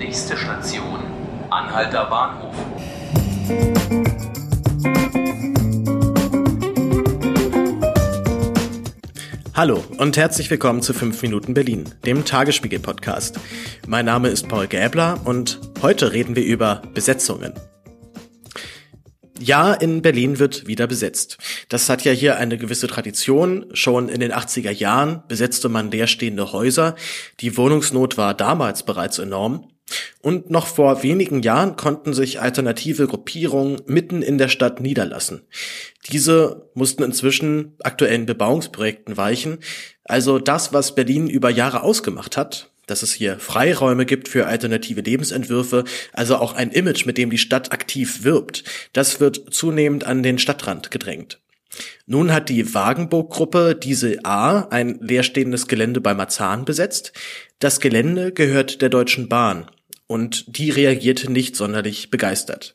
Nächste Station, Anhalter Bahnhof. Hallo und herzlich willkommen zu 5 Minuten Berlin, dem Tagesspiegel-Podcast. Mein Name ist Paul Gäbler und heute reden wir über Besetzungen. Ja, in Berlin wird wieder besetzt. Das hat ja hier eine gewisse Tradition. Schon in den 80er Jahren besetzte man leerstehende Häuser. Die Wohnungsnot war damals bereits enorm. Und noch vor wenigen Jahren konnten sich alternative Gruppierungen mitten in der Stadt niederlassen. Diese mussten inzwischen aktuellen Bebauungsprojekten weichen. Also das, was Berlin über Jahre ausgemacht hat, dass es hier Freiräume gibt für alternative Lebensentwürfe, also auch ein Image, mit dem die Stadt aktiv wirbt. Das wird zunehmend an den Stadtrand gedrängt. Nun hat die Wagenburg-Gruppe diese A ein leerstehendes Gelände bei Marzahn besetzt. Das Gelände gehört der Deutschen Bahn und die reagierte nicht sonderlich begeistert.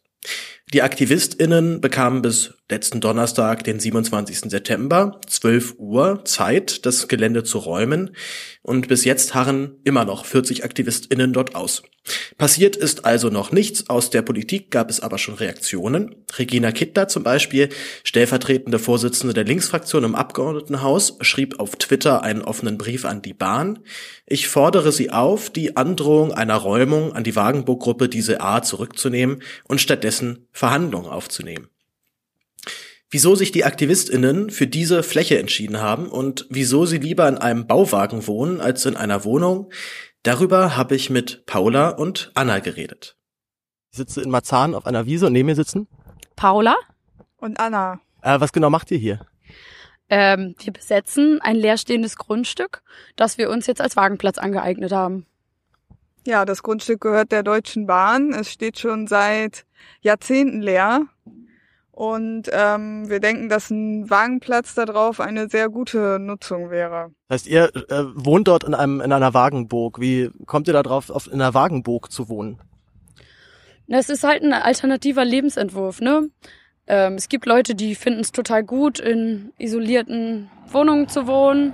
Die AktivistInnen bekamen bis letzten Donnerstag, den 27. September, 12 Uhr Zeit, das Gelände zu räumen. Und bis jetzt harren immer noch 40 AktivistInnen dort aus. Passiert ist also noch nichts. Aus der Politik gab es aber schon Reaktionen. Regina Kittler zum Beispiel, stellvertretende Vorsitzende der Linksfraktion im Abgeordnetenhaus, schrieb auf Twitter einen offenen Brief an die Bahn. Ich fordere Sie auf, die Androhung einer Räumung an die Wagenburg-Gruppe diese A zurückzunehmen und stattdessen Verhandlungen aufzunehmen. Wieso sich die AktivistInnen für diese Fläche entschieden haben und wieso sie lieber in einem Bauwagen wohnen als in einer Wohnung, darüber habe ich mit Paula und Anna geredet. Ich sitze in Marzahn auf einer Wiese und neben mir sitzen Paula und Anna. Äh, was genau macht ihr hier? Ähm, wir besetzen ein leerstehendes Grundstück, das wir uns jetzt als Wagenplatz angeeignet haben. Ja, das Grundstück gehört der Deutschen Bahn. Es steht schon seit Jahrzehnten leer. Und ähm, wir denken, dass ein Wagenplatz da drauf eine sehr gute Nutzung wäre. Das heißt, ihr äh, wohnt dort in einem in einer Wagenburg. Wie kommt ihr da drauf, auf, in einer Wagenburg zu wohnen? Das ist halt ein alternativer Lebensentwurf, ne? Ähm, es gibt Leute, die finden es total gut, in isolierten Wohnungen zu wohnen.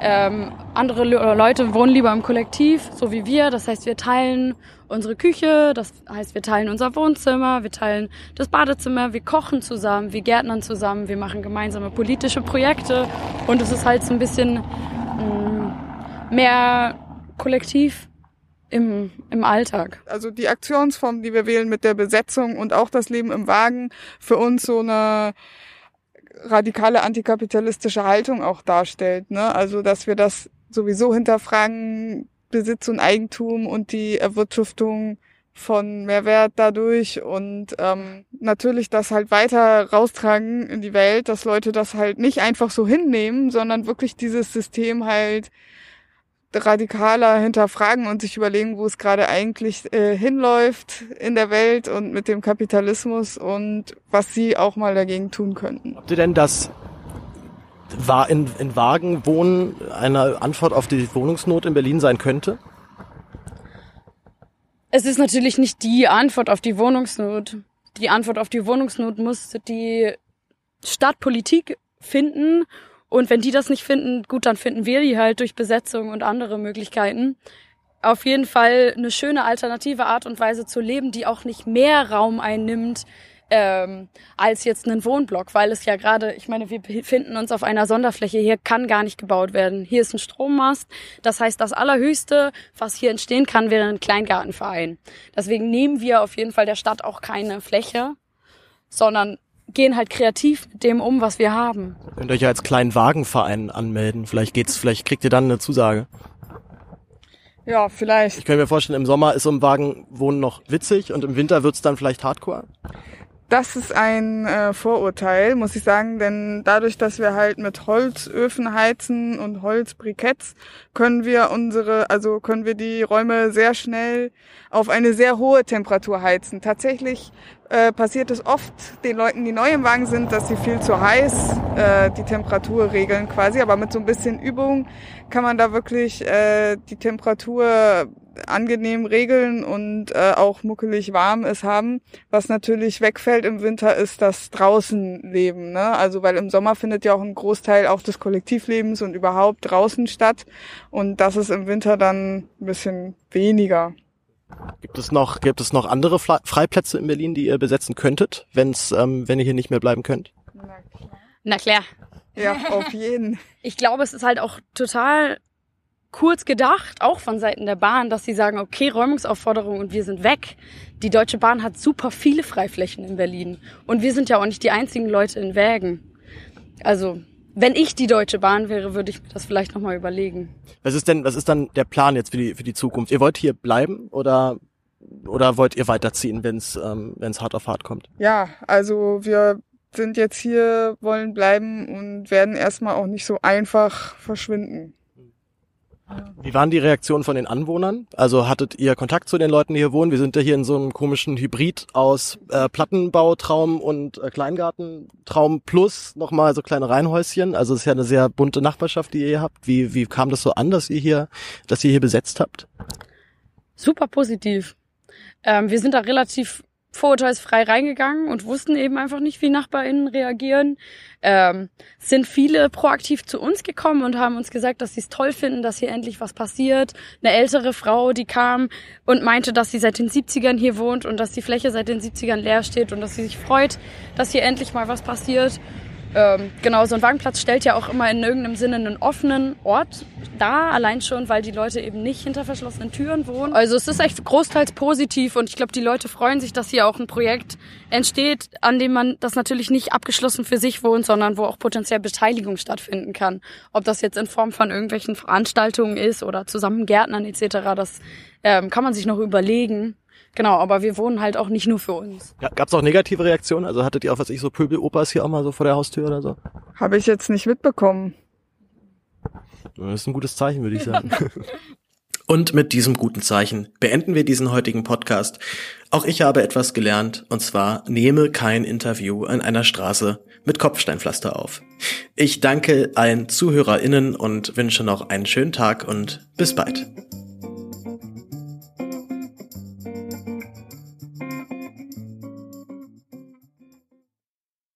Ähm, andere Le Leute wohnen lieber im Kollektiv, so wie wir. Das heißt, wir teilen unsere Küche, das heißt, wir teilen unser Wohnzimmer, wir teilen das Badezimmer, wir kochen zusammen, wir gärtnern zusammen, wir machen gemeinsame politische Projekte und es ist halt so ein bisschen mh, mm, mehr kollektiv im, im Alltag. Also die Aktionsform, die wir wählen mit der Besetzung und auch das Leben im Wagen, für uns so eine radikale antikapitalistische Haltung auch darstellt. Ne? Also dass wir das sowieso hinterfragen, Besitz und Eigentum und die Erwirtschaftung von Mehrwert dadurch und ähm, natürlich das halt weiter raustragen in die Welt, dass Leute das halt nicht einfach so hinnehmen, sondern wirklich dieses System halt radikaler hinterfragen und sich überlegen, wo es gerade eigentlich äh, hinläuft in der Welt und mit dem Kapitalismus und was sie auch mal dagegen tun könnten. Habt ihr denn das in, in Wagen wohnen eine Antwort auf die Wohnungsnot in Berlin sein könnte? Es ist natürlich nicht die Antwort auf die Wohnungsnot. Die Antwort auf die Wohnungsnot muss die Stadtpolitik finden und wenn die das nicht finden, gut, dann finden wir die halt durch Besetzung und andere Möglichkeiten. Auf jeden Fall eine schöne alternative Art und Weise zu leben, die auch nicht mehr Raum einnimmt ähm, als jetzt einen Wohnblock, weil es ja gerade, ich meine, wir befinden uns auf einer Sonderfläche, hier kann gar nicht gebaut werden. Hier ist ein Strommast, das heißt, das Allerhöchste, was hier entstehen kann, wäre ein Kleingartenverein. Deswegen nehmen wir auf jeden Fall der Stadt auch keine Fläche, sondern gehen halt kreativ mit dem um, was wir haben. Ihr könnt euch ja als kleinen Wagenverein anmelden. Vielleicht geht's, vielleicht kriegt ihr dann eine Zusage. Ja, vielleicht. Ich könnte mir vorstellen, im Sommer ist so ein Wagenwohnen noch witzig und im Winter wird's dann vielleicht Hardcore. Das ist ein äh, Vorurteil, muss ich sagen, denn dadurch, dass wir halt mit Holzöfen heizen und Holzbriketts, können wir unsere, also können wir die Räume sehr schnell auf eine sehr hohe Temperatur heizen. Tatsächlich äh, passiert es oft den Leuten, die neu im Wagen sind, dass sie viel zu heiß äh, die Temperatur regeln quasi, aber mit so ein bisschen Übung kann man da wirklich äh, die Temperatur angenehm regeln und äh, auch muckelig warm es haben. Was natürlich wegfällt im Winter ist das Draußenleben. Ne? Also weil im Sommer findet ja auch ein Großteil auch des Kollektivlebens und überhaupt draußen statt. Und das ist im Winter dann ein bisschen weniger. Gibt es noch, gibt es noch andere Freiplätze in Berlin, die ihr besetzen könntet, wenn's, ähm, wenn ihr hier nicht mehr bleiben könnt? Na klar. Ja, auf jeden. Ich glaube, es ist halt auch total kurz gedacht, auch von Seiten der Bahn, dass sie sagen, okay, Räumungsaufforderung und wir sind weg. Die Deutsche Bahn hat super viele Freiflächen in Berlin. Und wir sind ja auch nicht die einzigen Leute in Wägen. Also, wenn ich die Deutsche Bahn wäre, würde ich mir das vielleicht nochmal überlegen. Was ist denn, was ist dann der Plan jetzt für die, für die Zukunft? Ihr wollt hier bleiben oder, oder wollt ihr weiterziehen, wenn es ähm, wenn's hart auf hart kommt? Ja, also wir sind jetzt hier, wollen bleiben und werden erstmal auch nicht so einfach verschwinden. Wie waren die Reaktionen von den Anwohnern? Also hattet ihr Kontakt zu den Leuten, die hier wohnen? Wir sind ja hier in so einem komischen Hybrid aus äh, Plattenbautraum und äh, Kleingartentraum plus nochmal so kleine Reihenhäuschen. Also es ist ja eine sehr bunte Nachbarschaft, die ihr hier habt. Wie, wie kam das so an, dass ihr hier, dass ihr hier besetzt habt? Super positiv. Ähm, wir sind da relativ vorurteilsfrei reingegangen und wussten eben einfach nicht, wie NachbarInnen reagieren. Ähm, sind viele proaktiv zu uns gekommen und haben uns gesagt, dass sie es toll finden, dass hier endlich was passiert. Eine ältere Frau, die kam und meinte, dass sie seit den 70ern hier wohnt und dass die Fläche seit den 70ern leer steht und dass sie sich freut, dass hier endlich mal was passiert. Ähm, genau, so ein Wagenplatz stellt ja auch immer in irgendeinem Sinne einen offenen Ort dar, allein schon, weil die Leute eben nicht hinter verschlossenen Türen wohnen. Also es ist echt großteils positiv und ich glaube, die Leute freuen sich, dass hier auch ein Projekt entsteht, an dem man das natürlich nicht abgeschlossen für sich wohnt, sondern wo auch potenziell Beteiligung stattfinden kann. Ob das jetzt in Form von irgendwelchen Veranstaltungen ist oder zusammen Gärtnern etc., das ähm, kann man sich noch überlegen. Genau, aber wir wohnen halt auch nicht nur für uns. Ja, Gab es auch negative Reaktionen? Also hattet ihr auch, was ich so Pöbelopas hier auch mal so vor der Haustür oder so? Habe ich jetzt nicht mitbekommen. Das ist ein gutes Zeichen, würde ich sagen. Und mit diesem guten Zeichen beenden wir diesen heutigen Podcast. Auch ich habe etwas gelernt, und zwar nehme kein Interview an einer Straße mit Kopfsteinpflaster auf. Ich danke allen ZuhörerInnen und wünsche noch einen schönen Tag und bis bald.